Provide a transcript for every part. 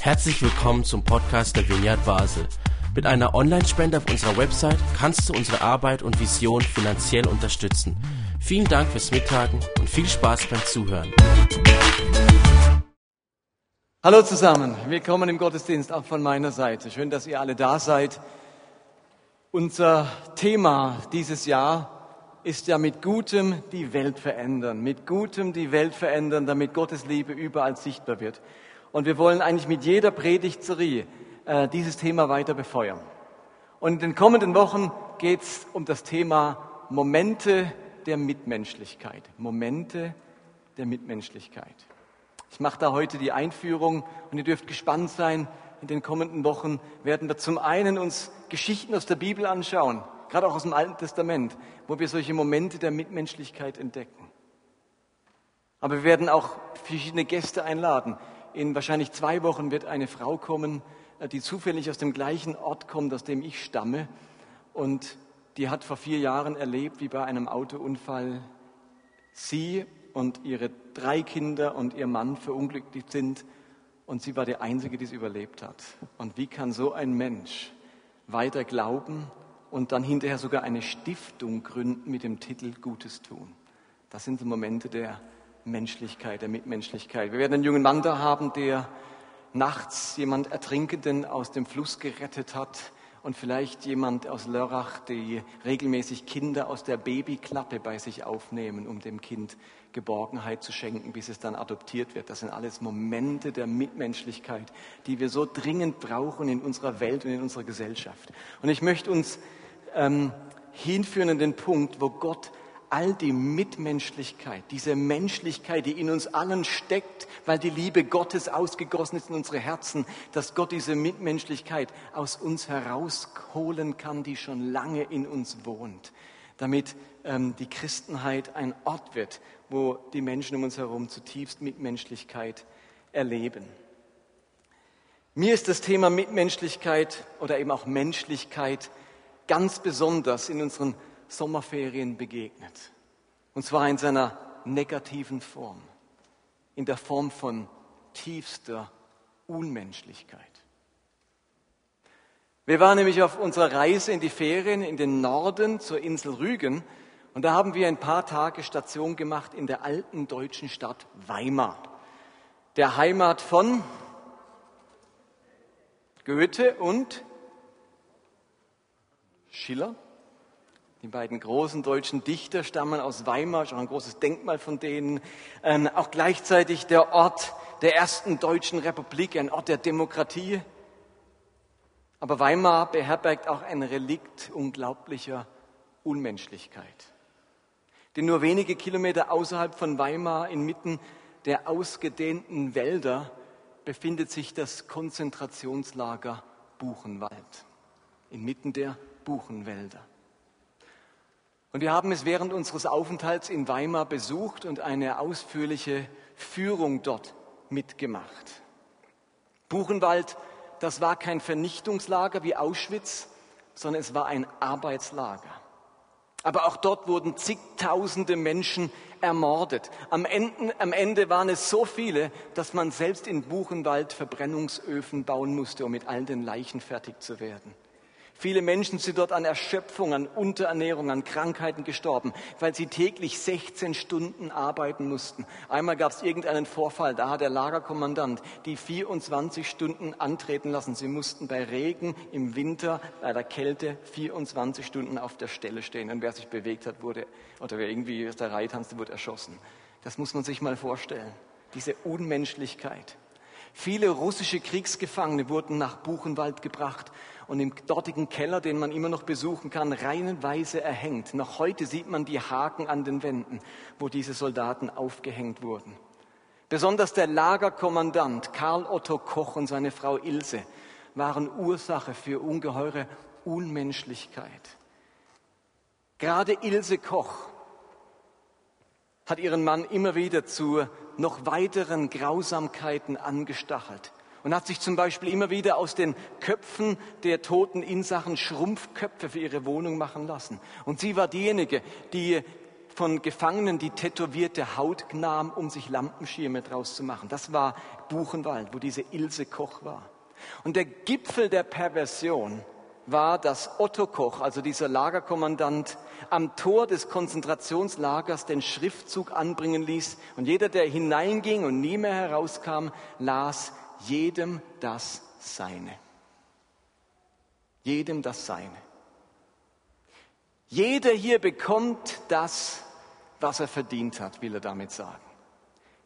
Herzlich willkommen zum Podcast der Vineyard Basel. Mit einer Online-Spende auf unserer Website kannst du unsere Arbeit und Vision finanziell unterstützen. Vielen Dank fürs Mittagen und viel Spaß beim Zuhören. Hallo zusammen, willkommen im Gottesdienst auch von meiner Seite. Schön, dass ihr alle da seid. Unser Thema dieses Jahr ist ja mit Gutem die Welt verändern, mit Gutem die Welt verändern, damit Gottes Liebe überall sichtbar wird. Und wir wollen eigentlich mit jeder Predigtserie äh, dieses Thema weiter befeuern. Und in den kommenden Wochen geht es um das Thema Momente der Mitmenschlichkeit. Momente der Mitmenschlichkeit. Ich mache da heute die Einführung und ihr dürft gespannt sein. In den kommenden Wochen werden wir zum einen uns Geschichten aus der Bibel anschauen, gerade auch aus dem Alten Testament, wo wir solche Momente der Mitmenschlichkeit entdecken. Aber wir werden auch verschiedene Gäste einladen, in wahrscheinlich zwei Wochen wird eine Frau kommen, äh, die zufällig aus dem gleichen Ort kommt, aus dem ich stamme. Und die hat vor vier Jahren erlebt, wie bei einem Autounfall sie und ihre drei Kinder und ihr Mann verunglückt sind. Und sie war die Einzige, die es überlebt hat. Und wie kann so ein Mensch weiter glauben und dann hinterher sogar eine Stiftung gründen mit dem Titel Gutes tun? Das sind so Momente der Menschlichkeit, der Mitmenschlichkeit. Wir werden einen jungen Mann da haben, der nachts jemand Ertrinkenden aus dem Fluss gerettet hat und vielleicht jemand aus Lörrach, die regelmäßig Kinder aus der Babyklappe bei sich aufnehmen, um dem Kind Geborgenheit zu schenken, bis es dann adoptiert wird. Das sind alles Momente der Mitmenschlichkeit, die wir so dringend brauchen in unserer Welt und in unserer Gesellschaft. Und ich möchte uns ähm, hinführen an den Punkt, wo Gott all die Mitmenschlichkeit, diese Menschlichkeit, die in uns allen steckt, weil die Liebe Gottes ausgegossen ist in unsere Herzen, dass Gott diese Mitmenschlichkeit aus uns herausholen kann, die schon lange in uns wohnt, damit ähm, die Christenheit ein Ort wird, wo die Menschen um uns herum zutiefst Mitmenschlichkeit erleben. Mir ist das Thema Mitmenschlichkeit oder eben auch Menschlichkeit ganz besonders in unseren Sommerferien begegnet. Und zwar in seiner negativen Form, in der Form von tiefster Unmenschlichkeit. Wir waren nämlich auf unserer Reise in die Ferien in den Norden zur Insel Rügen und da haben wir ein paar Tage Station gemacht in der alten deutschen Stadt Weimar, der Heimat von Goethe und Schiller. Die beiden großen deutschen Dichter stammen aus Weimar, auch ein großes Denkmal von denen. Ähm, auch gleichzeitig der Ort der ersten deutschen Republik, ein Ort der Demokratie. Aber Weimar beherbergt auch ein Relikt unglaublicher Unmenschlichkeit. Denn nur wenige Kilometer außerhalb von Weimar, inmitten der ausgedehnten Wälder, befindet sich das Konzentrationslager Buchenwald. Inmitten der Buchenwälder. Und wir haben es während unseres Aufenthalts in Weimar besucht und eine ausführliche Führung dort mitgemacht. Buchenwald, das war kein Vernichtungslager wie Auschwitz, sondern es war ein Arbeitslager. Aber auch dort wurden zigtausende Menschen ermordet. Am Ende, am Ende, waren es so viele, dass man selbst in Buchenwald Verbrennungsöfen bauen musste, um mit all den Leichen fertig zu werden. Viele Menschen sind dort an Erschöpfung, an Unterernährung, an Krankheiten gestorben, weil sie täglich 16 Stunden arbeiten mussten. Einmal gab es irgendeinen Vorfall, da hat der Lagerkommandant die 24 Stunden antreten lassen. Sie mussten bei Regen im Winter, bei der Kälte 24 Stunden auf der Stelle stehen. Und wer sich bewegt hat, wurde, oder wer irgendwie aus der Reihe tanzte, wurde erschossen. Das muss man sich mal vorstellen. Diese Unmenschlichkeit. Viele russische Kriegsgefangene wurden nach Buchenwald gebracht und im dortigen Keller, den man immer noch besuchen kann, reihenweise erhängt. Noch heute sieht man die Haken an den Wänden, wo diese Soldaten aufgehängt wurden. Besonders der Lagerkommandant Karl Otto Koch und seine Frau Ilse waren Ursache für ungeheure Unmenschlichkeit. Gerade Ilse Koch hat ihren Mann immer wieder zu noch weiteren Grausamkeiten angestachelt und hat sich zum Beispiel immer wieder aus den Köpfen der toten Insachen Schrumpfköpfe für ihre Wohnung machen lassen. Und sie war diejenige, die von Gefangenen, die tätowierte Haut nahmen, um sich Lampenschirme draus zu machen. Das war Buchenwald, wo diese Ilse Koch war. Und der Gipfel der Perversion war, dass Otto Koch, also dieser Lagerkommandant, am Tor des Konzentrationslagers den Schriftzug anbringen ließ. Und jeder, der hineinging und nie mehr herauskam, las jedem das Seine. Jedem das Seine. Jeder hier bekommt das, was er verdient hat, will er damit sagen.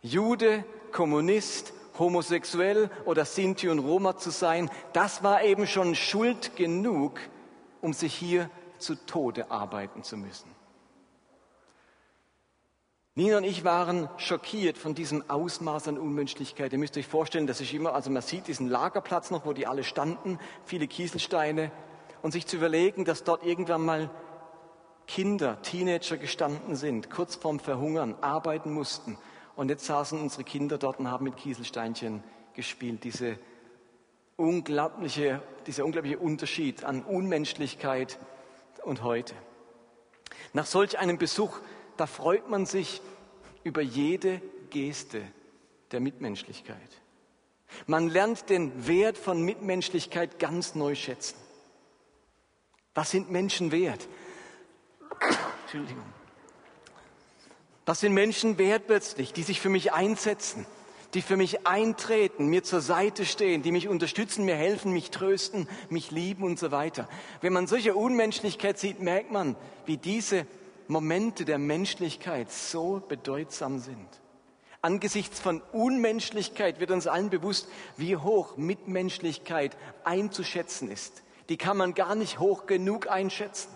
Jude, Kommunist, homosexuell oder Sinti und Roma zu sein, das war eben schon Schuld genug, um sich hier zu Tode arbeiten zu müssen. Nina und ich waren schockiert von diesem Ausmaß an Unmenschlichkeit. Ihr müsst euch vorstellen, dass ich immer, also man sieht diesen Lagerplatz noch, wo die alle standen, viele Kieselsteine, und sich zu überlegen, dass dort irgendwann mal Kinder, Teenager gestanden sind, kurz vorm Verhungern, arbeiten mussten. Und jetzt saßen unsere Kinder dort und haben mit Kieselsteinchen gespielt. Diese unglaubliche, dieser unglaubliche Unterschied an Unmenschlichkeit und heute. Nach solch einem Besuch, da freut man sich über jede Geste der Mitmenschlichkeit. Man lernt den Wert von Mitmenschlichkeit ganz neu schätzen. Was sind Menschen wert? Entschuldigung. Was sind Menschen wert plötzlich, die sich für mich einsetzen, die für mich eintreten, mir zur Seite stehen, die mich unterstützen, mir helfen, mich trösten, mich lieben und so weiter. Wenn man solche Unmenschlichkeit sieht, merkt man, wie diese Momente der Menschlichkeit so bedeutsam sind. Angesichts von Unmenschlichkeit wird uns allen bewusst, wie hoch Mitmenschlichkeit einzuschätzen ist. Die kann man gar nicht hoch genug einschätzen.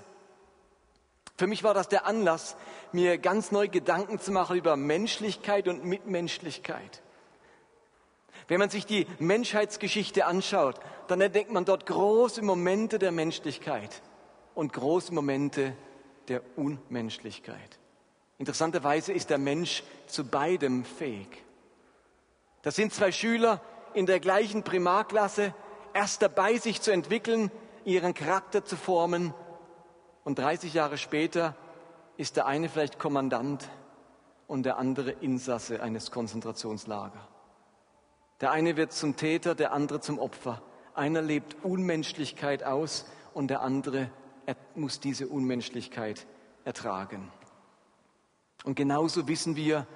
Für mich war das der Anlass, mir ganz neu Gedanken zu machen über Menschlichkeit und Mitmenschlichkeit. Wenn man sich die Menschheitsgeschichte anschaut, dann entdeckt man dort große Momente der Menschlichkeit und große Momente der Unmenschlichkeit. Interessanterweise ist der Mensch zu beidem fähig. Das sind zwei Schüler in der gleichen Primarklasse, erst dabei, sich zu entwickeln, ihren Charakter zu formen und 30 Jahre später ist der eine vielleicht Kommandant und der andere Insasse eines Konzentrationslagers. Der eine wird zum Täter, der andere zum Opfer. Einer lebt Unmenschlichkeit aus und der andere muss diese Unmenschlichkeit ertragen. Und genauso wissen wir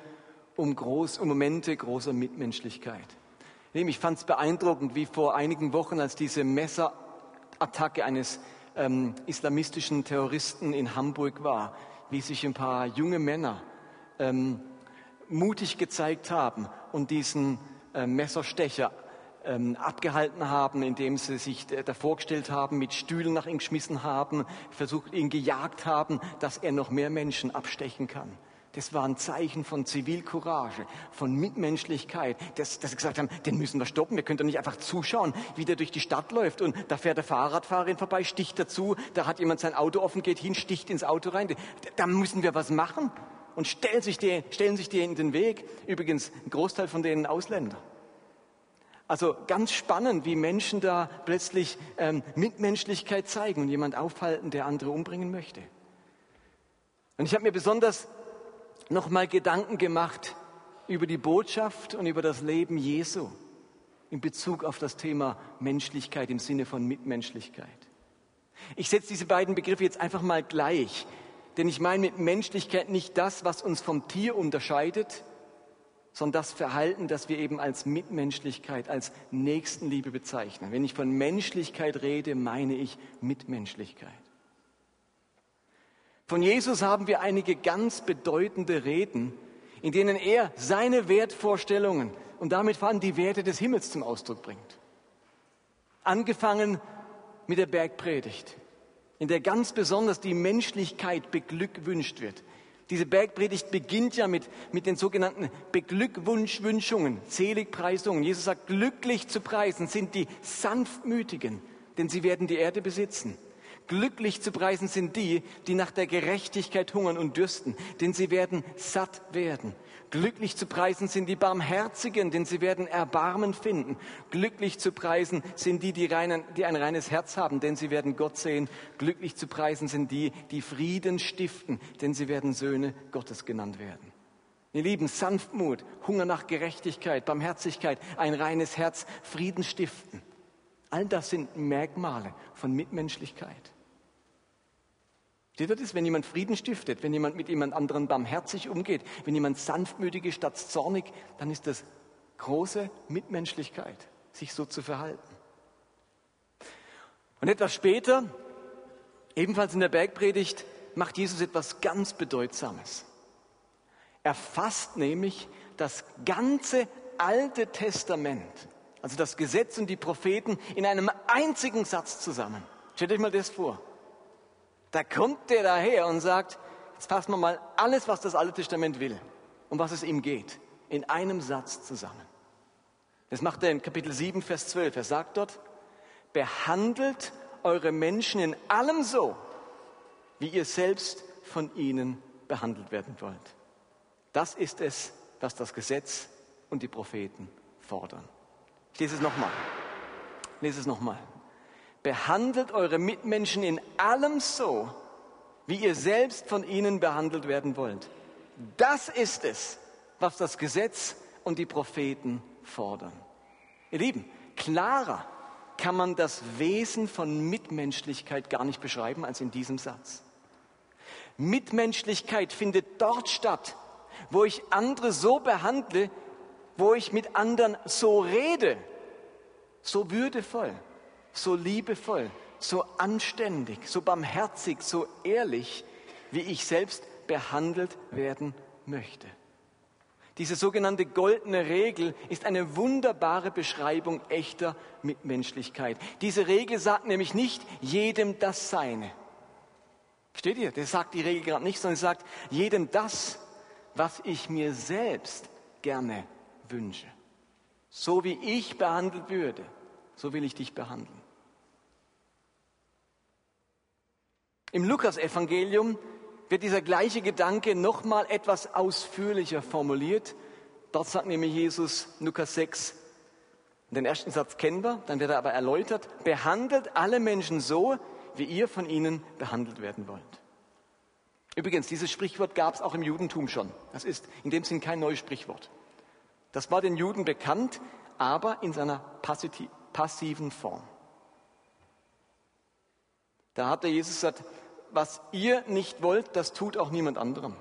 um, groß, um Momente großer Mitmenschlichkeit. Ich fand es beeindruckend, wie vor einigen Wochen, als diese Messerattacke eines ähm, islamistischen Terroristen in Hamburg war, wie sich ein paar junge Männer ähm, mutig gezeigt haben und diesen Messerstecher ähm, abgehalten haben, indem sie sich davor gestellt haben, mit Stühlen nach ihm geschmissen haben, versucht ihn gejagt haben, dass er noch mehr Menschen abstechen kann. Das war ein Zeichen von Zivilcourage, von Mitmenschlichkeit, dass, dass sie gesagt haben, den müssen wir stoppen, wir können doch nicht einfach zuschauen, wie der durch die Stadt läuft und da fährt der Fahrradfahrerin vorbei, sticht dazu, da hat jemand sein Auto offen, geht hin, sticht ins Auto rein. Da müssen wir was machen und stellen sich, die, stellen sich die in den Weg. Übrigens, ein Großteil von denen Ausländer. Also ganz spannend, wie Menschen da plötzlich ähm, Mitmenschlichkeit zeigen und jemand aufhalten, der andere umbringen möchte. Und ich habe mir besonders nochmal Gedanken gemacht über die Botschaft und über das Leben Jesu in Bezug auf das Thema Menschlichkeit im Sinne von Mitmenschlichkeit. Ich setze diese beiden Begriffe jetzt einfach mal gleich, denn ich meine mit Menschlichkeit nicht das, was uns vom Tier unterscheidet, sondern das Verhalten, das wir eben als Mitmenschlichkeit, als Nächstenliebe bezeichnen. Wenn ich von Menschlichkeit rede, meine ich Mitmenschlichkeit. Von Jesus haben wir einige ganz bedeutende Reden, in denen er seine Wertvorstellungen und damit vor allem die Werte des Himmels zum Ausdruck bringt. Angefangen mit der Bergpredigt, in der ganz besonders die Menschlichkeit beglückwünscht wird. Diese Bergpredigt beginnt ja mit, mit den sogenannten Beglückwunschwünschungen, Seligpreisungen. Jesus sagt, glücklich zu preisen sind die Sanftmütigen, denn sie werden die Erde besitzen. Glücklich zu preisen sind die, die nach der Gerechtigkeit hungern und dürsten, denn sie werden satt werden. Glücklich zu preisen sind die Barmherzigen, denn sie werden Erbarmen finden. Glücklich zu preisen sind die, die, reinen, die ein reines Herz haben, denn sie werden Gott sehen. Glücklich zu preisen sind die, die Frieden stiften, denn sie werden Söhne Gottes genannt werden. Ihr Lieben, Sanftmut, Hunger nach Gerechtigkeit, Barmherzigkeit, ein reines Herz, Frieden stiften. All das sind Merkmale von Mitmenschlichkeit. Steht das, wenn jemand Frieden stiftet, wenn jemand mit jemand anderen barmherzig umgeht, wenn jemand sanftmütig ist statt zornig, dann ist das große Mitmenschlichkeit, sich so zu verhalten. Und etwas später, ebenfalls in der Bergpredigt, macht Jesus etwas ganz Bedeutsames. Er fasst nämlich das ganze Alte Testament, also das Gesetz und die Propheten, in einem einzigen Satz zusammen. Stellt euch mal das vor. Da kommt der daher und sagt, jetzt fassen wir mal alles, was das Alte Testament will, um was es ihm geht, in einem Satz zusammen. Das macht er in Kapitel 7, Vers 12. Er sagt dort, behandelt eure Menschen in allem so, wie ihr selbst von ihnen behandelt werden wollt. Das ist es, was das Gesetz und die Propheten fordern. Ich lese es nochmal. Lese es nochmal. Behandelt eure Mitmenschen in allem so, wie ihr selbst von ihnen behandelt werden wollt. Das ist es, was das Gesetz und die Propheten fordern. Ihr Lieben, klarer kann man das Wesen von Mitmenschlichkeit gar nicht beschreiben als in diesem Satz. Mitmenschlichkeit findet dort statt, wo ich andere so behandle, wo ich mit anderen so rede, so würdevoll, so liebevoll, so anständig, so barmherzig, so ehrlich, wie ich selbst behandelt werden möchte. Diese sogenannte goldene Regel ist eine wunderbare Beschreibung echter Mitmenschlichkeit. Diese Regel sagt nämlich nicht jedem das Seine. Steht ihr? Das sagt die Regel gerade nicht, sondern sagt jedem das, was ich mir selbst gerne wünsche. So wie ich behandelt würde, so will ich dich behandeln. Im Lukas-Evangelium wird dieser gleiche Gedanke nochmal etwas ausführlicher formuliert. Dort sagt nämlich Jesus, Lukas 6, den ersten Satz kennen wir, dann wird er aber erläutert, behandelt alle Menschen so, wie ihr von ihnen behandelt werden wollt. Übrigens, dieses Sprichwort gab es auch im Judentum schon. Das ist in dem Sinn kein neues Sprichwort. Das war den Juden bekannt, aber in seiner passiven Form. Da hat der Jesus gesagt, was ihr nicht wollt, das tut auch niemand anderem.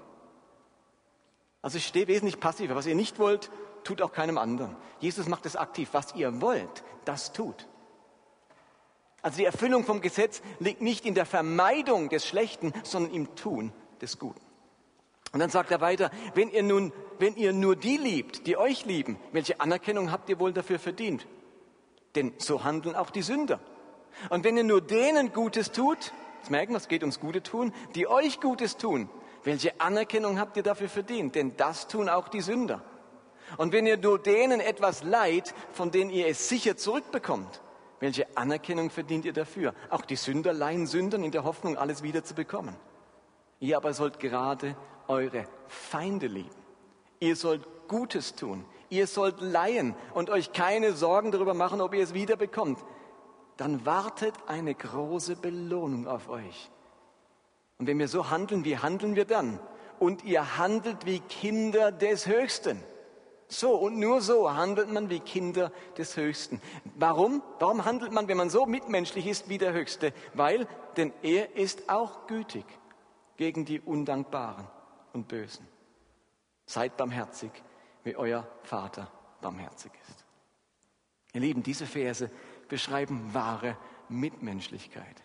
Also ich stehe wesentlich passiver. Was ihr nicht wollt, tut auch keinem anderen. Jesus macht es aktiv. Was ihr wollt, das tut. Also die Erfüllung vom Gesetz liegt nicht in der Vermeidung des Schlechten, sondern im Tun des Guten. Und dann sagt er weiter, wenn ihr nun, wenn ihr nur die liebt, die euch lieben, welche Anerkennung habt ihr wohl dafür verdient? Denn so handeln auch die Sünder. Und wenn ihr nur denen Gutes tut, jetzt merken wir, es geht ums Gute tun, die euch Gutes tun, welche Anerkennung habt ihr dafür verdient? Denn das tun auch die Sünder. Und wenn ihr nur denen etwas leid, von denen ihr es sicher zurückbekommt, welche Anerkennung verdient ihr dafür? Auch die Sünder leihen Sündern in der Hoffnung, alles wieder zu bekommen. Ihr aber sollt gerade eure Feinde lieben. Ihr sollt Gutes tun. Ihr sollt leihen und euch keine Sorgen darüber machen, ob ihr es wieder bekommt dann wartet eine große Belohnung auf euch. Und wenn wir so handeln, wie handeln wir dann? Und ihr handelt wie Kinder des Höchsten. So und nur so handelt man wie Kinder des Höchsten. Warum? Warum handelt man, wenn man so mitmenschlich ist wie der Höchste? Weil, denn er ist auch gütig gegen die Undankbaren und Bösen. Seid barmherzig, wie euer Vater barmherzig ist. Ihr Lieben, diese Verse beschreiben wahre Mitmenschlichkeit.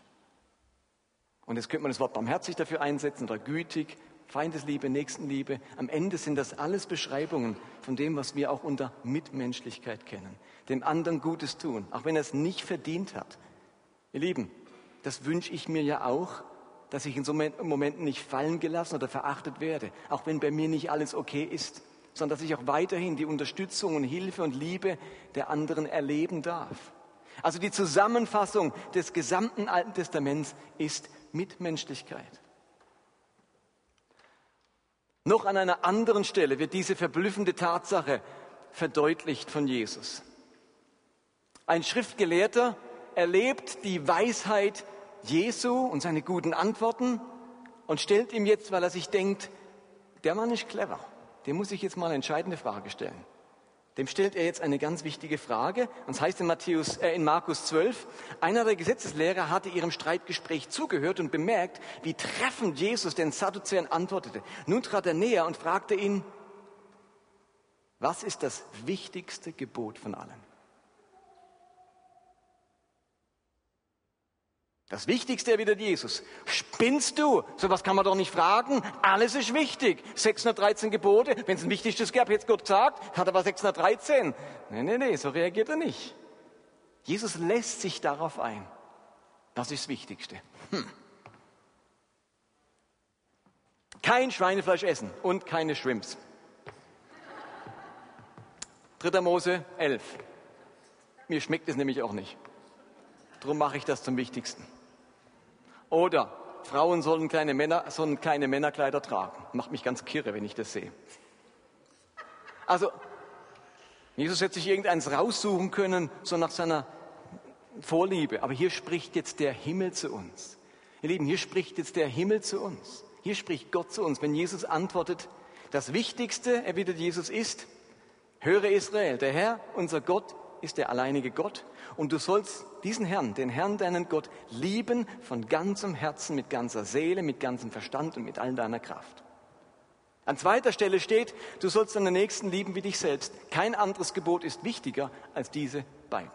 Und jetzt könnte man das Wort barmherzig dafür einsetzen oder gütig, Feindesliebe, Nächstenliebe. Am Ende sind das alles Beschreibungen von dem, was wir auch unter Mitmenschlichkeit kennen. Dem anderen Gutes tun, auch wenn er es nicht verdient hat. Ihr Lieben, das wünsche ich mir ja auch, dass ich in so Momenten nicht fallen gelassen oder verachtet werde, auch wenn bei mir nicht alles okay ist, sondern dass ich auch weiterhin die Unterstützung und Hilfe und Liebe der anderen erleben darf. Also die Zusammenfassung des gesamten Alten Testaments ist Mitmenschlichkeit. Noch an einer anderen Stelle wird diese verblüffende Tatsache verdeutlicht von Jesus. Ein Schriftgelehrter erlebt die Weisheit Jesu und seine guten Antworten und stellt ihm jetzt, weil er sich denkt, der Mann ist clever, dem muss ich jetzt mal eine entscheidende Frage stellen. Dem stellt er jetzt eine ganz wichtige Frage. Und es heißt in, Matthäus, äh, in Markus 12, einer der Gesetzeslehrer hatte ihrem Streitgespräch zugehört und bemerkt, wie treffend Jesus den Sadduzäern antwortete. Nun trat er näher und fragte ihn, was ist das wichtigste Gebot von allen? Das Wichtigste erwidert Jesus. Spinnst du? Sowas kann man doch nicht fragen. Alles ist wichtig. 613 Gebote. Wenn es ein wichtigstes gab, hätte Gott gesagt, hat er aber 613. Nee, nee, nee, so reagiert er nicht. Jesus lässt sich darauf ein. Das ist das Wichtigste. Hm. Kein Schweinefleisch essen und keine Shrimps. 3. Mose 11. Mir schmeckt es nämlich auch nicht. Darum mache ich das zum Wichtigsten. Oder Frauen sollen keine, Männer, sollen keine Männerkleider tragen. Macht mich ganz kirre, wenn ich das sehe. Also, Jesus hätte sich irgendeins raussuchen können, so nach seiner Vorliebe. Aber hier spricht jetzt der Himmel zu uns. Ihr Lieben, hier spricht jetzt der Himmel zu uns. Hier spricht Gott zu uns. Wenn Jesus antwortet, das Wichtigste, erwidert Jesus, ist, höre Israel, der Herr, unser Gott, ist der alleinige Gott und du sollst diesen Herrn, den Herrn deinen Gott, lieben von ganzem Herzen, mit ganzer Seele, mit ganzem Verstand und mit all deiner Kraft. An zweiter Stelle steht, du sollst deinen Nächsten lieben wie dich selbst. Kein anderes Gebot ist wichtiger als diese beiden.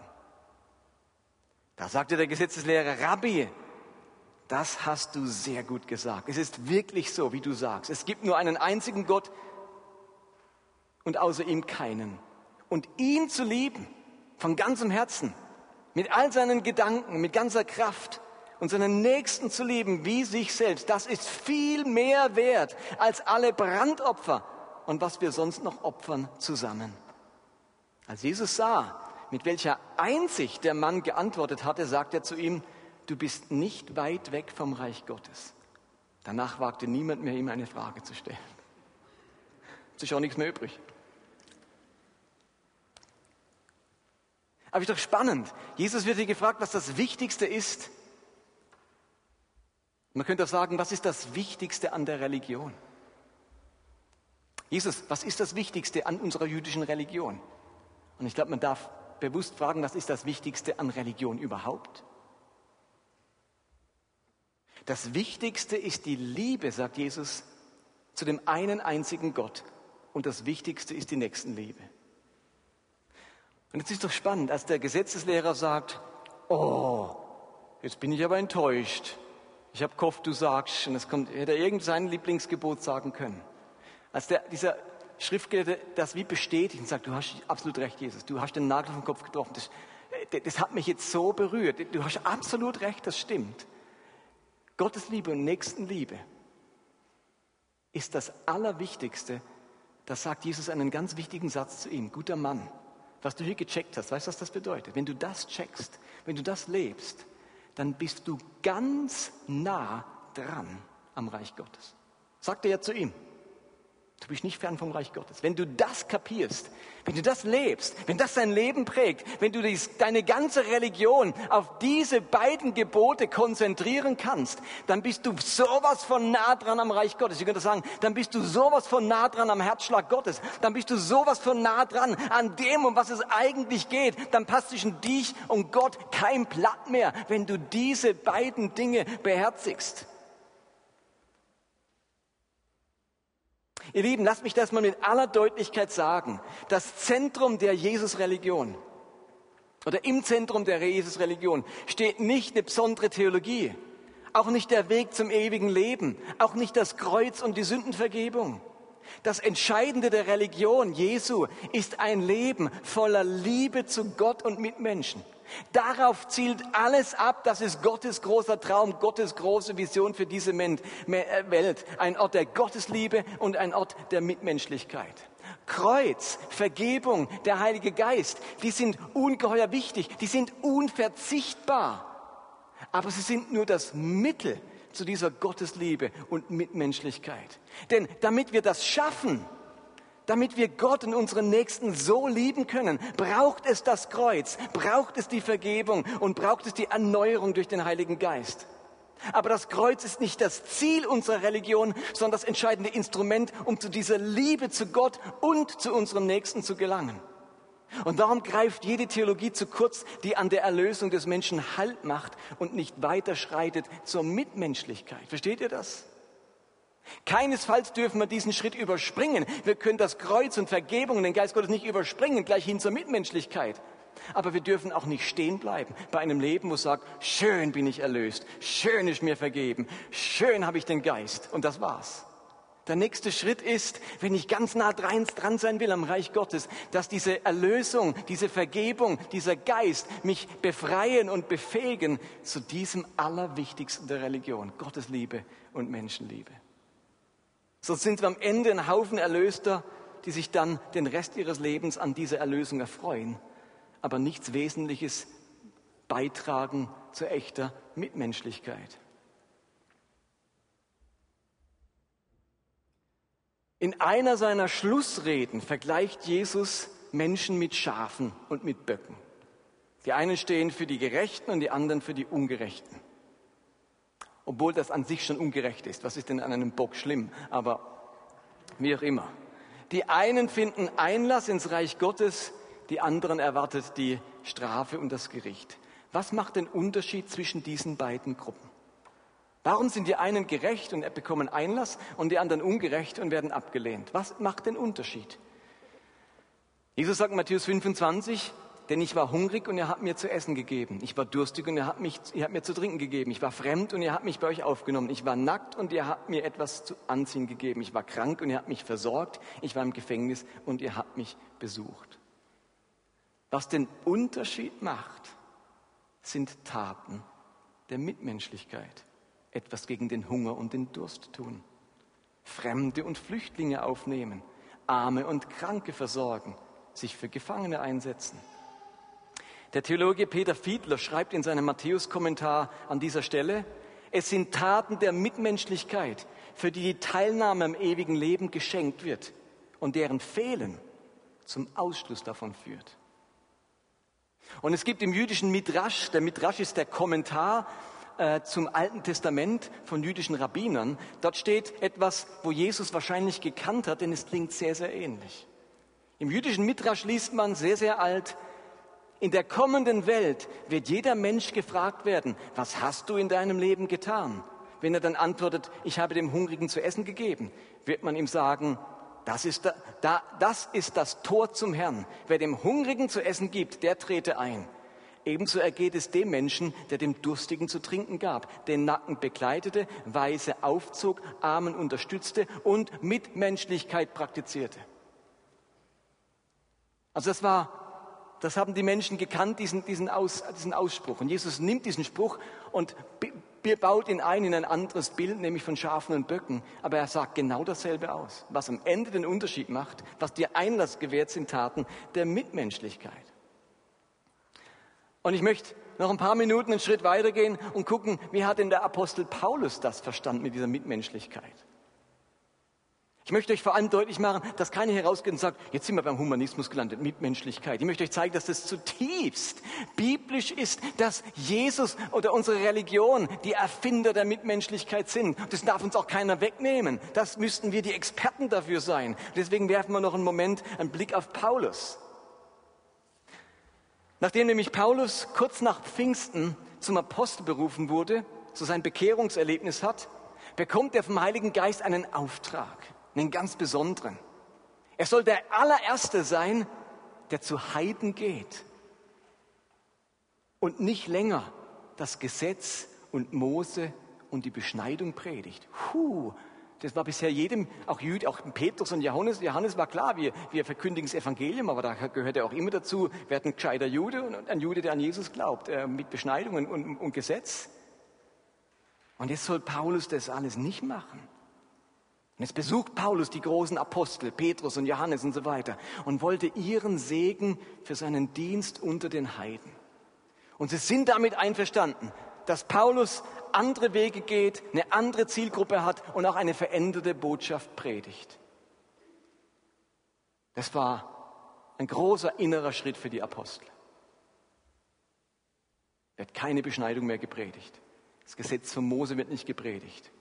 Da sagte der Gesetzeslehrer, Rabbi, das hast du sehr gut gesagt. Es ist wirklich so, wie du sagst. Es gibt nur einen einzigen Gott und außer ihm keinen. Und ihn zu lieben, von ganzem Herzen, mit all seinen Gedanken, mit ganzer Kraft und seinen Nächsten zu lieben wie sich selbst, das ist viel mehr wert als alle Brandopfer und was wir sonst noch opfern zusammen. Als Jesus sah, mit welcher Einsicht der Mann geantwortet hatte, sagt er zu ihm, du bist nicht weit weg vom Reich Gottes. Danach wagte niemand mehr, ihm eine Frage zu stellen. Es ist auch nichts mehr übrig. Aber ist doch spannend. Jesus wird hier gefragt, was das Wichtigste ist. Man könnte auch sagen, was ist das Wichtigste an der Religion? Jesus, was ist das Wichtigste an unserer jüdischen Religion? Und ich glaube, man darf bewusst fragen, was ist das Wichtigste an Religion überhaupt? Das Wichtigste ist die Liebe, sagt Jesus, zu dem einen einzigen Gott. Und das Wichtigste ist die Nächstenliebe. Und jetzt ist doch spannend, als der Gesetzeslehrer sagt, oh, jetzt bin ich aber enttäuscht. Ich habe gehofft, du sagst, und es kommt, hätte er irgend sein Lieblingsgebot sagen können. Als der, dieser Schriftgelehrte das wie bestätigt und sagt, du hast absolut recht, Jesus, du hast den Nagel vom Kopf getroffen. Das, das hat mich jetzt so berührt. Du hast absolut recht, das stimmt. Gottes Liebe und Nächstenliebe ist das Allerwichtigste. Das sagt Jesus einen ganz wichtigen Satz zu ihm. Guter Mann, was du hier gecheckt hast, weißt du, was das bedeutet? Wenn du das checkst, wenn du das lebst, dann bist du ganz nah dran am Reich Gottes. Sagt er ja zu ihm. Du bist nicht fern vom Reich Gottes. Wenn du das kapierst, wenn du das lebst, wenn das dein Leben prägt, wenn du dies, deine ganze Religion auf diese beiden Gebote konzentrieren kannst, dann bist du sowas von nah dran am Reich Gottes. Ich könnte sagen, dann bist du sowas von nah dran am Herzschlag Gottes. Dann bist du sowas von nah dran an dem, um was es eigentlich geht. Dann passt zwischen dich und Gott kein Blatt mehr, wenn du diese beiden Dinge beherzigst. Ihr Lieben, lasst mich das mal mit aller Deutlichkeit sagen. Das Zentrum der Jesus-Religion oder im Zentrum der Jesus-Religion steht nicht eine besondere Theologie, auch nicht der Weg zum ewigen Leben, auch nicht das Kreuz und die Sündenvergebung. Das Entscheidende der Religion Jesu ist ein Leben voller Liebe zu Gott und Mitmenschen. Darauf zielt alles ab. Das ist Gottes großer Traum, Gottes große Vision für diese äh, Welt. Ein Ort der Gottesliebe und ein Ort der Mitmenschlichkeit. Kreuz, Vergebung, der Heilige Geist, die sind ungeheuer wichtig, die sind unverzichtbar. Aber sie sind nur das Mittel zu dieser Gottesliebe und Mitmenschlichkeit. Denn damit wir das schaffen, damit wir Gott und unseren Nächsten so lieben können, braucht es das Kreuz, braucht es die Vergebung und braucht es die Erneuerung durch den Heiligen Geist. Aber das Kreuz ist nicht das Ziel unserer Religion, sondern das entscheidende Instrument, um zu dieser Liebe zu Gott und zu unserem Nächsten zu gelangen. Und darum greift jede Theologie zu kurz, die an der Erlösung des Menschen Halt macht und nicht weiterschreitet zur Mitmenschlichkeit. Versteht ihr das? Keinesfalls dürfen wir diesen Schritt überspringen. Wir können das Kreuz und Vergebung und den Geist Gottes nicht überspringen, gleich hin zur Mitmenschlichkeit. Aber wir dürfen auch nicht stehen bleiben bei einem Leben, wo es sagt, schön bin ich erlöst, schön ist mir vergeben, schön habe ich den Geist. Und das war's. Der nächste Schritt ist, wenn ich ganz nah dran, dran sein will am Reich Gottes, dass diese Erlösung, diese Vergebung, dieser Geist mich befreien und befähigen zu diesem Allerwichtigsten der Religion, Gottes Liebe und Menschenliebe. Sonst sind wir am Ende ein Haufen Erlöster, die sich dann den Rest ihres Lebens an dieser Erlösung erfreuen, aber nichts Wesentliches beitragen zu echter Mitmenschlichkeit. In einer seiner Schlussreden vergleicht Jesus Menschen mit Schafen und mit Böcken. Die einen stehen für die Gerechten und die anderen für die Ungerechten. Obwohl das an sich schon ungerecht ist. Was ist denn an einem Bock schlimm? Aber wie auch immer. Die einen finden Einlass ins Reich Gottes, die anderen erwartet die Strafe und das Gericht. Was macht den Unterschied zwischen diesen beiden Gruppen? Warum sind die einen gerecht und bekommen Einlass und die anderen ungerecht und werden abgelehnt? Was macht den Unterschied? Jesus sagt in Matthäus 25, denn ich war hungrig und ihr habt mir zu essen gegeben. Ich war durstig und ihr habt, mich, ihr habt mir zu trinken gegeben. Ich war fremd und ihr habt mich bei euch aufgenommen. Ich war nackt und ihr habt mir etwas zu anziehen gegeben. Ich war krank und ihr habt mich versorgt. Ich war im Gefängnis und ihr habt mich besucht. Was den Unterschied macht, sind Taten der Mitmenschlichkeit etwas gegen den Hunger und den Durst tun, Fremde und Flüchtlinge aufnehmen, Arme und Kranke versorgen, sich für Gefangene einsetzen. Der Theologe Peter Fiedler schreibt in seinem Matthäus-Kommentar an dieser Stelle, es sind Taten der Mitmenschlichkeit, für die die Teilnahme am ewigen Leben geschenkt wird und deren Fehlen zum Ausschluss davon führt. Und es gibt im jüdischen Midrash, der Midrash ist der Kommentar äh, zum Alten Testament von jüdischen Rabbinern. Dort steht etwas, wo Jesus wahrscheinlich gekannt hat, denn es klingt sehr, sehr ähnlich. Im jüdischen Midrash liest man sehr, sehr alt, in der kommenden Welt wird jeder Mensch gefragt werden, was hast du in deinem Leben getan? Wenn er dann antwortet, ich habe dem Hungrigen zu essen gegeben, wird man ihm sagen, das ist, da, da, das ist das Tor zum Herrn. Wer dem Hungrigen zu essen gibt, der trete ein. Ebenso ergeht es dem Menschen, der dem Durstigen zu trinken gab, den Nacken bekleidete, Weise aufzog, Armen unterstützte und Mitmenschlichkeit praktizierte. Also das war, das haben die Menschen gekannt, diesen, diesen, Aus, diesen Ausspruch. Und Jesus nimmt diesen Spruch und baut ihn ein in ein anderes Bild, nämlich von Schafen und Böcken. Aber er sagt genau dasselbe aus. Was am Ende den Unterschied macht, was dir Einlass gewährt, sind Taten der Mitmenschlichkeit. Und ich möchte noch ein paar Minuten einen Schritt weitergehen und gucken, wie hat denn der Apostel Paulus das verstanden mit dieser Mitmenschlichkeit? Ich möchte euch vor allem deutlich machen, dass keiner herausgeht und sagt, jetzt sind wir beim Humanismus gelandet, Mitmenschlichkeit. Ich möchte euch zeigen, dass das zutiefst biblisch ist, dass Jesus oder unsere Religion die Erfinder der Mitmenschlichkeit sind. Das darf uns auch keiner wegnehmen. Das müssten wir die Experten dafür sein. Deswegen werfen wir noch einen Moment einen Blick auf Paulus. Nachdem nämlich Paulus kurz nach Pfingsten zum Apostel berufen wurde, so sein Bekehrungserlebnis hat, bekommt er vom Heiligen Geist einen Auftrag, einen ganz besonderen. Er soll der allererste sein, der zu Heiden geht und nicht länger das Gesetz und Mose und die Beschneidung predigt. Puh, das war bisher jedem, auch Jüd, auch Petrus und Johannes, Johannes war klar, wir, wir verkündigen das Evangelium, aber da gehört er auch immer dazu, wer ein gescheiter Jude und ein Jude, der an Jesus glaubt, äh, mit Beschneidung und, und, und Gesetz. Und jetzt soll Paulus das alles nicht machen. Und jetzt besucht Paulus die großen Apostel, Petrus und Johannes und so weiter, und wollte ihren Segen für seinen Dienst unter den Heiden. Und sie sind damit einverstanden, dass Paulus andere Wege geht, eine andere Zielgruppe hat und auch eine veränderte Botschaft predigt. Das war ein großer innerer Schritt für die Apostel. Wird keine Beschneidung mehr gepredigt. Das Gesetz von Mose wird nicht gepredigt.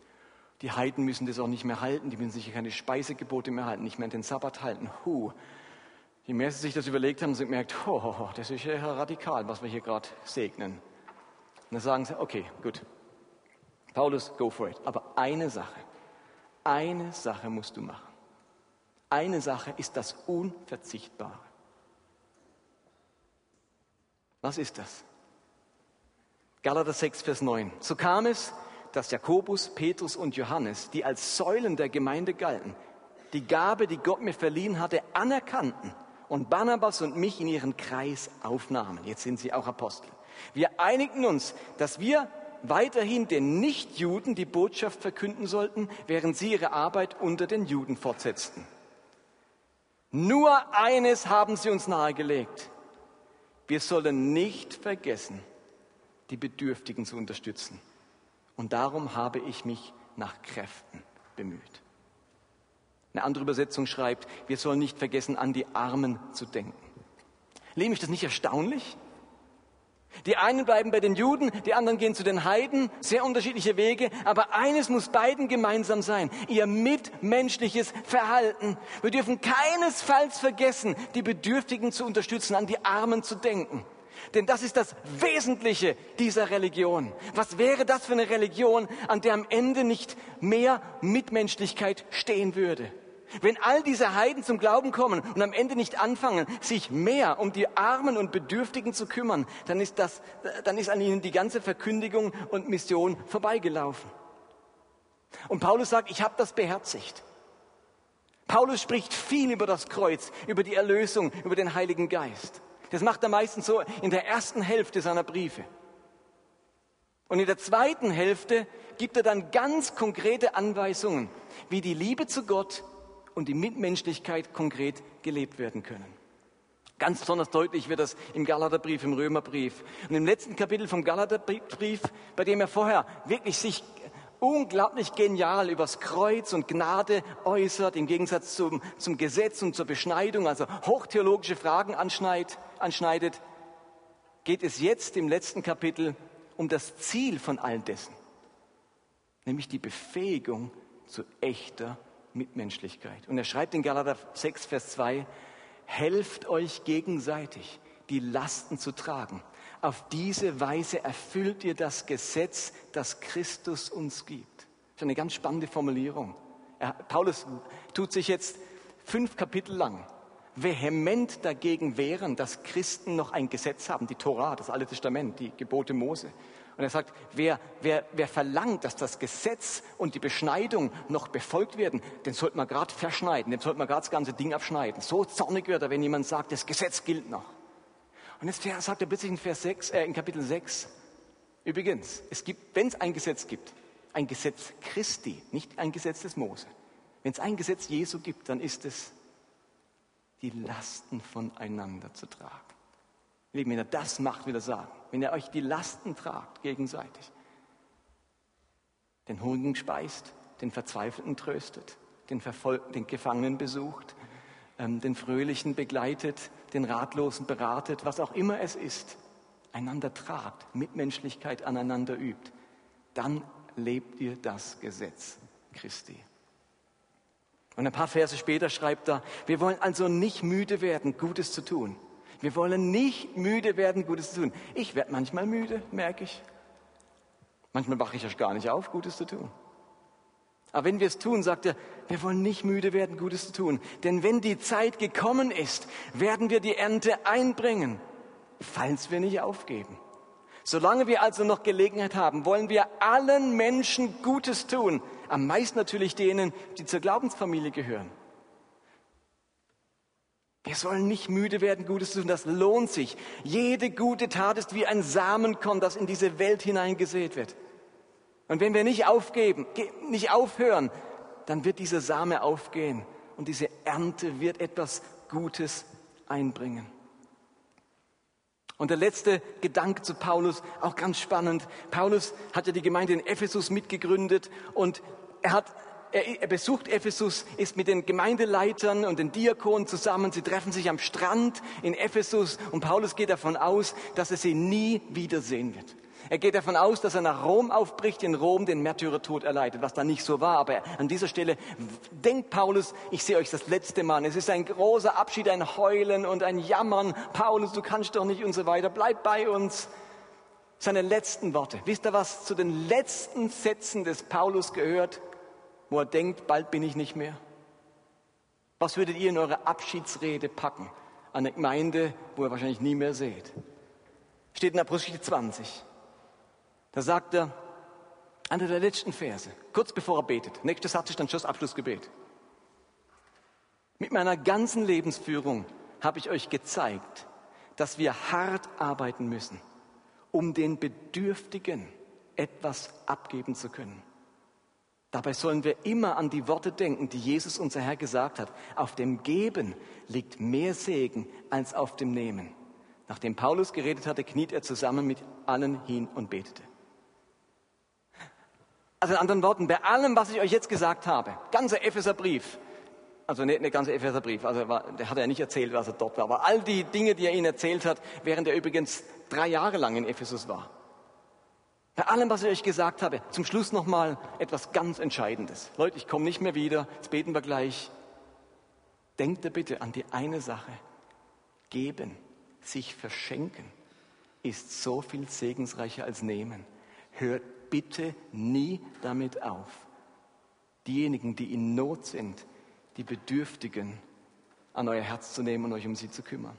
Die Heiden müssen das auch nicht mehr halten, die müssen sich keine Speisegebote mehr halten, nicht mehr den Sabbat halten. Huh. Je mehr sie sich das überlegt haben, sie gemerkt, oh, das ist ja radikal, was wir hier gerade segnen. Und dann sagen sie, okay, gut. Paulus, go for it. Aber eine Sache, eine Sache musst du machen. Eine Sache ist das Unverzichtbare. Was ist das? Galater 6, Vers 9. So kam es, dass Jakobus, Petrus und Johannes, die als Säulen der Gemeinde galten, die Gabe, die Gott mir verliehen hatte, anerkannten und Barnabas und mich in ihren Kreis aufnahmen. Jetzt sind sie auch Apostel. Wir einigten uns, dass wir weiterhin den Nichtjuden die Botschaft verkünden sollten, während sie ihre Arbeit unter den Juden fortsetzten. Nur eines haben sie uns nahegelegt. Wir sollen nicht vergessen, die Bedürftigen zu unterstützen. Und darum habe ich mich nach Kräften bemüht. Eine andere Übersetzung schreibt, wir sollen nicht vergessen, an die Armen zu denken. Lehme ich das nicht erstaunlich? Die einen bleiben bei den Juden, die anderen gehen zu den Heiden, sehr unterschiedliche Wege, aber eines muss beiden gemeinsam sein, ihr mitmenschliches Verhalten. Wir dürfen keinesfalls vergessen, die Bedürftigen zu unterstützen, an die Armen zu denken. Denn das ist das Wesentliche dieser Religion. Was wäre das für eine Religion, an der am Ende nicht mehr Mitmenschlichkeit stehen würde? Wenn all diese Heiden zum Glauben kommen und am Ende nicht anfangen, sich mehr um die Armen und Bedürftigen zu kümmern, dann ist das, dann ist an ihnen die ganze Verkündigung und Mission vorbeigelaufen. Und Paulus sagt, ich habe das beherzigt. Paulus spricht viel über das Kreuz, über die Erlösung, über den Heiligen Geist. Das macht er meistens so in der ersten Hälfte seiner Briefe. Und in der zweiten Hälfte gibt er dann ganz konkrete Anweisungen, wie die Liebe zu Gott und die Mitmenschlichkeit konkret gelebt werden können. Ganz besonders deutlich wird das im Galaterbrief, im Römerbrief. Und im letzten Kapitel vom Galaterbrief, bei dem er vorher wirklich sich unglaublich genial übers Kreuz und Gnade äußert, im Gegensatz zum, zum Gesetz und zur Beschneidung, also hochtheologische Fragen anschneidet, anschneidet, geht es jetzt im letzten Kapitel um das Ziel von all dessen, nämlich die Befähigung zu echter Mitmenschlichkeit. Und er schreibt in Galater 6, Vers 2, helft euch gegenseitig, die Lasten zu tragen. Auf diese Weise erfüllt ihr das Gesetz, das Christus uns gibt. Das ist eine ganz spannende Formulierung. Er, Paulus tut sich jetzt fünf Kapitel lang vehement dagegen wehren, dass Christen noch ein Gesetz haben, die Torah, das Alte Testament, die Gebote Mose. Und er sagt, wer, wer, wer verlangt, dass das Gesetz und die Beschneidung noch befolgt werden, den sollte man gerade verschneiden, dem sollte man gerade das ganze Ding abschneiden. So zornig wird er, wenn jemand sagt, das Gesetz gilt noch. Und jetzt sagt er plötzlich in, Vers 6, äh, in Kapitel 6, übrigens, es gibt, wenn es ein Gesetz gibt, ein Gesetz Christi, nicht ein Gesetz des Mose. Wenn es ein Gesetz Jesu gibt, dann ist es, die Lasten voneinander zu tragen. Lieben, wenn er das macht, will er sagen, wenn ihr euch die Lasten tragt gegenseitig, den Hungrigen speist, den Verzweifelten tröstet, den, Verfol den Gefangenen besucht, den Fröhlichen begleitet, den Ratlosen beratet, was auch immer es ist, einander tragt, Mitmenschlichkeit aneinander übt, dann lebt ihr das Gesetz Christi. Und ein paar Verse später schreibt er, wir wollen also nicht müde werden, Gutes zu tun. Wir wollen nicht müde werden, Gutes zu tun. Ich werde manchmal müde, merke ich. Manchmal wache ich erst gar nicht auf, Gutes zu tun. Aber wenn wir es tun, sagt er, wir wollen nicht müde werden, Gutes zu tun. Denn wenn die Zeit gekommen ist, werden wir die Ernte einbringen, falls wir nicht aufgeben. Solange wir also noch Gelegenheit haben, wollen wir allen Menschen Gutes tun. Am meisten natürlich denen, die zur Glaubensfamilie gehören. Wir sollen nicht müde werden, Gutes zu tun. Das lohnt sich. Jede gute Tat ist wie ein Samenkorn, das in diese Welt hineingesät wird. Und wenn wir nicht aufgeben, nicht aufhören, dann wird dieser Same aufgehen und diese Ernte wird etwas Gutes einbringen. Und der letzte Gedanke zu Paulus, auch ganz spannend. Paulus hat ja die Gemeinde in Ephesus mitgegründet und er hat er, er besucht Ephesus, ist mit den Gemeindeleitern und den Diakonen zusammen. Sie treffen sich am Strand in Ephesus und Paulus geht davon aus, dass er sie nie wiedersehen wird. Er geht davon aus, dass er nach Rom aufbricht, in Rom den Märtyrertod erleidet, was da nicht so war. Aber an dieser Stelle denkt Paulus, ich sehe euch das letzte Mal. Es ist ein großer Abschied, ein Heulen und ein Jammern. Paulus, du kannst doch nicht und so weiter. Bleib bei uns. Seine letzten Worte. Wisst ihr, was zu den letzten Sätzen des Paulus gehört, wo er denkt, bald bin ich nicht mehr? Was würdet ihr in eure Abschiedsrede packen? An eine Gemeinde, wo ihr wahrscheinlich nie mehr seht. Steht in Apostel 20. Da sagt er, einer der letzten Verse, kurz bevor er betet, nächster Satz ist dann schon Abschlussgebet. Mit meiner ganzen Lebensführung habe ich euch gezeigt, dass wir hart arbeiten müssen, um den Bedürftigen etwas abgeben zu können. Dabei sollen wir immer an die Worte denken, die Jesus unser Herr gesagt hat. Auf dem Geben liegt mehr Segen als auf dem Nehmen. Nachdem Paulus geredet hatte, kniet er zusammen mit allen hin und betete. Also in anderen Worten, bei allem, was ich euch jetzt gesagt habe, ganzer Epheserbrief, also nicht der ganze Epheserbrief, also war, der hat ja nicht erzählt, was er dort war, aber all die Dinge, die er ihnen erzählt hat, während er übrigens drei Jahre lang in Ephesus war. Bei allem, was ich euch gesagt habe, zum Schluss nochmal etwas ganz Entscheidendes. Leute, ich komme nicht mehr wieder, jetzt beten wir gleich. Denkt ihr bitte an die eine Sache. Geben, sich verschenken, ist so viel segensreicher als nehmen. Hört bitte nie damit auf. Diejenigen, die in Not sind, die Bedürftigen, an euer Herz zu nehmen und euch um sie zu kümmern.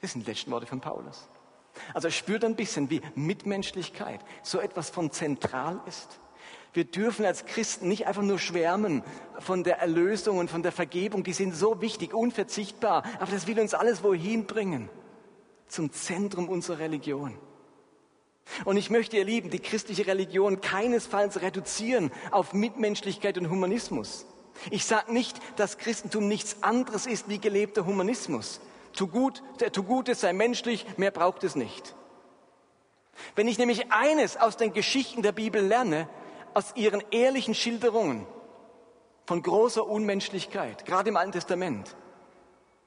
Das sind die letzten Worte von Paulus. Also spürt ein bisschen, wie Mitmenschlichkeit so etwas von zentral ist. Wir dürfen als Christen nicht einfach nur schwärmen von der Erlösung und von der Vergebung, die sind so wichtig, unverzichtbar, aber das will uns alles wohin bringen? Zum Zentrum unserer Religion. Und ich möchte, ihr Lieben, die christliche Religion keinesfalls reduzieren auf Mitmenschlichkeit und Humanismus. Ich sage nicht, dass Christentum nichts anderes ist wie gelebter Humanismus. Tu gut, tu Gutes, sei menschlich, mehr braucht es nicht. Wenn ich nämlich eines aus den Geschichten der Bibel lerne, aus ihren ehrlichen Schilderungen von großer Unmenschlichkeit, gerade im Alten Testament,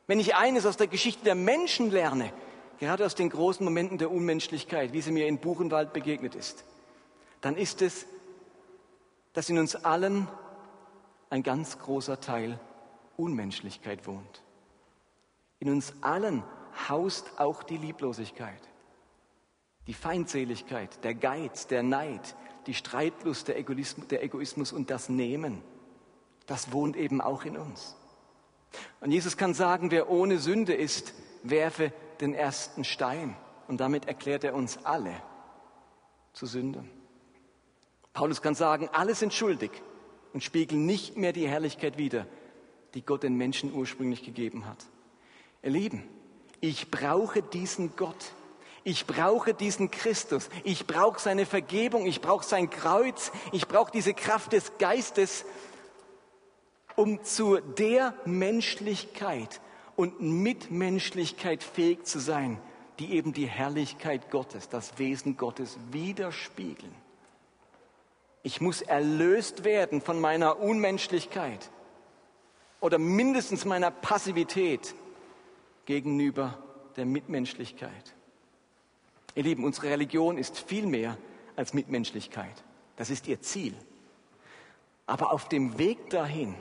wenn ich eines aus der Geschichte der Menschen lerne, gerade aus den großen Momenten der Unmenschlichkeit, wie sie mir in Buchenwald begegnet ist, dann ist es, dass in uns allen ein ganz großer Teil Unmenschlichkeit wohnt. In uns allen haust auch die Lieblosigkeit, die Feindseligkeit, der Geiz, der Neid, die Streitlust, der Egoismus, der Egoismus und das Nehmen. Das wohnt eben auch in uns. Und Jesus kann sagen, wer ohne Sünde ist, werfe den ersten Stein. Und damit erklärt er uns alle zu Sündern. Paulus kann sagen, alle sind schuldig und spiegeln nicht mehr die Herrlichkeit wider, die Gott den Menschen ursprünglich gegeben hat. Ihr Lieben, ich brauche diesen Gott. Ich brauche diesen Christus. Ich brauche seine Vergebung. Ich brauche sein Kreuz. Ich brauche diese Kraft des Geistes, um zu der Menschlichkeit und Mitmenschlichkeit fähig zu sein, die eben die Herrlichkeit Gottes, das Wesen Gottes widerspiegeln. Ich muss erlöst werden von meiner Unmenschlichkeit oder mindestens meiner Passivität gegenüber der Mitmenschlichkeit. Ihr Lieben, unsere Religion ist viel mehr als Mitmenschlichkeit. Das ist ihr Ziel. Aber auf dem Weg dahin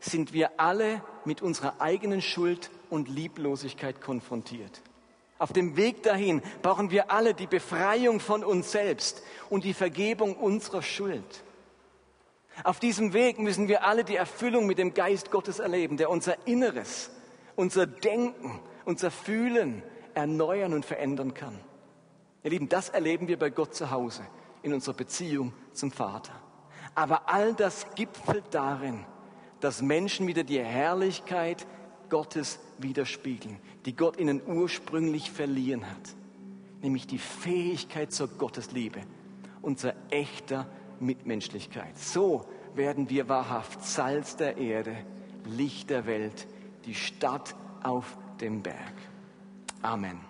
sind wir alle mit unserer eigenen Schuld und Lieblosigkeit konfrontiert. Auf dem Weg dahin brauchen wir alle die Befreiung von uns selbst und die Vergebung unserer Schuld. Auf diesem Weg müssen wir alle die Erfüllung mit dem Geist Gottes erleben, der unser Inneres unser Denken, unser Fühlen erneuern und verändern kann. Ihr Lieben, das erleben wir bei Gott zu Hause, in unserer Beziehung zum Vater. Aber all das gipfelt darin, dass Menschen wieder die Herrlichkeit Gottes widerspiegeln, die Gott ihnen ursprünglich verliehen hat. Nämlich die Fähigkeit zur Gottesliebe, unser echter Mitmenschlichkeit. So werden wir wahrhaft Salz der Erde, Licht der Welt, die Stadt auf dem Berg. Amen.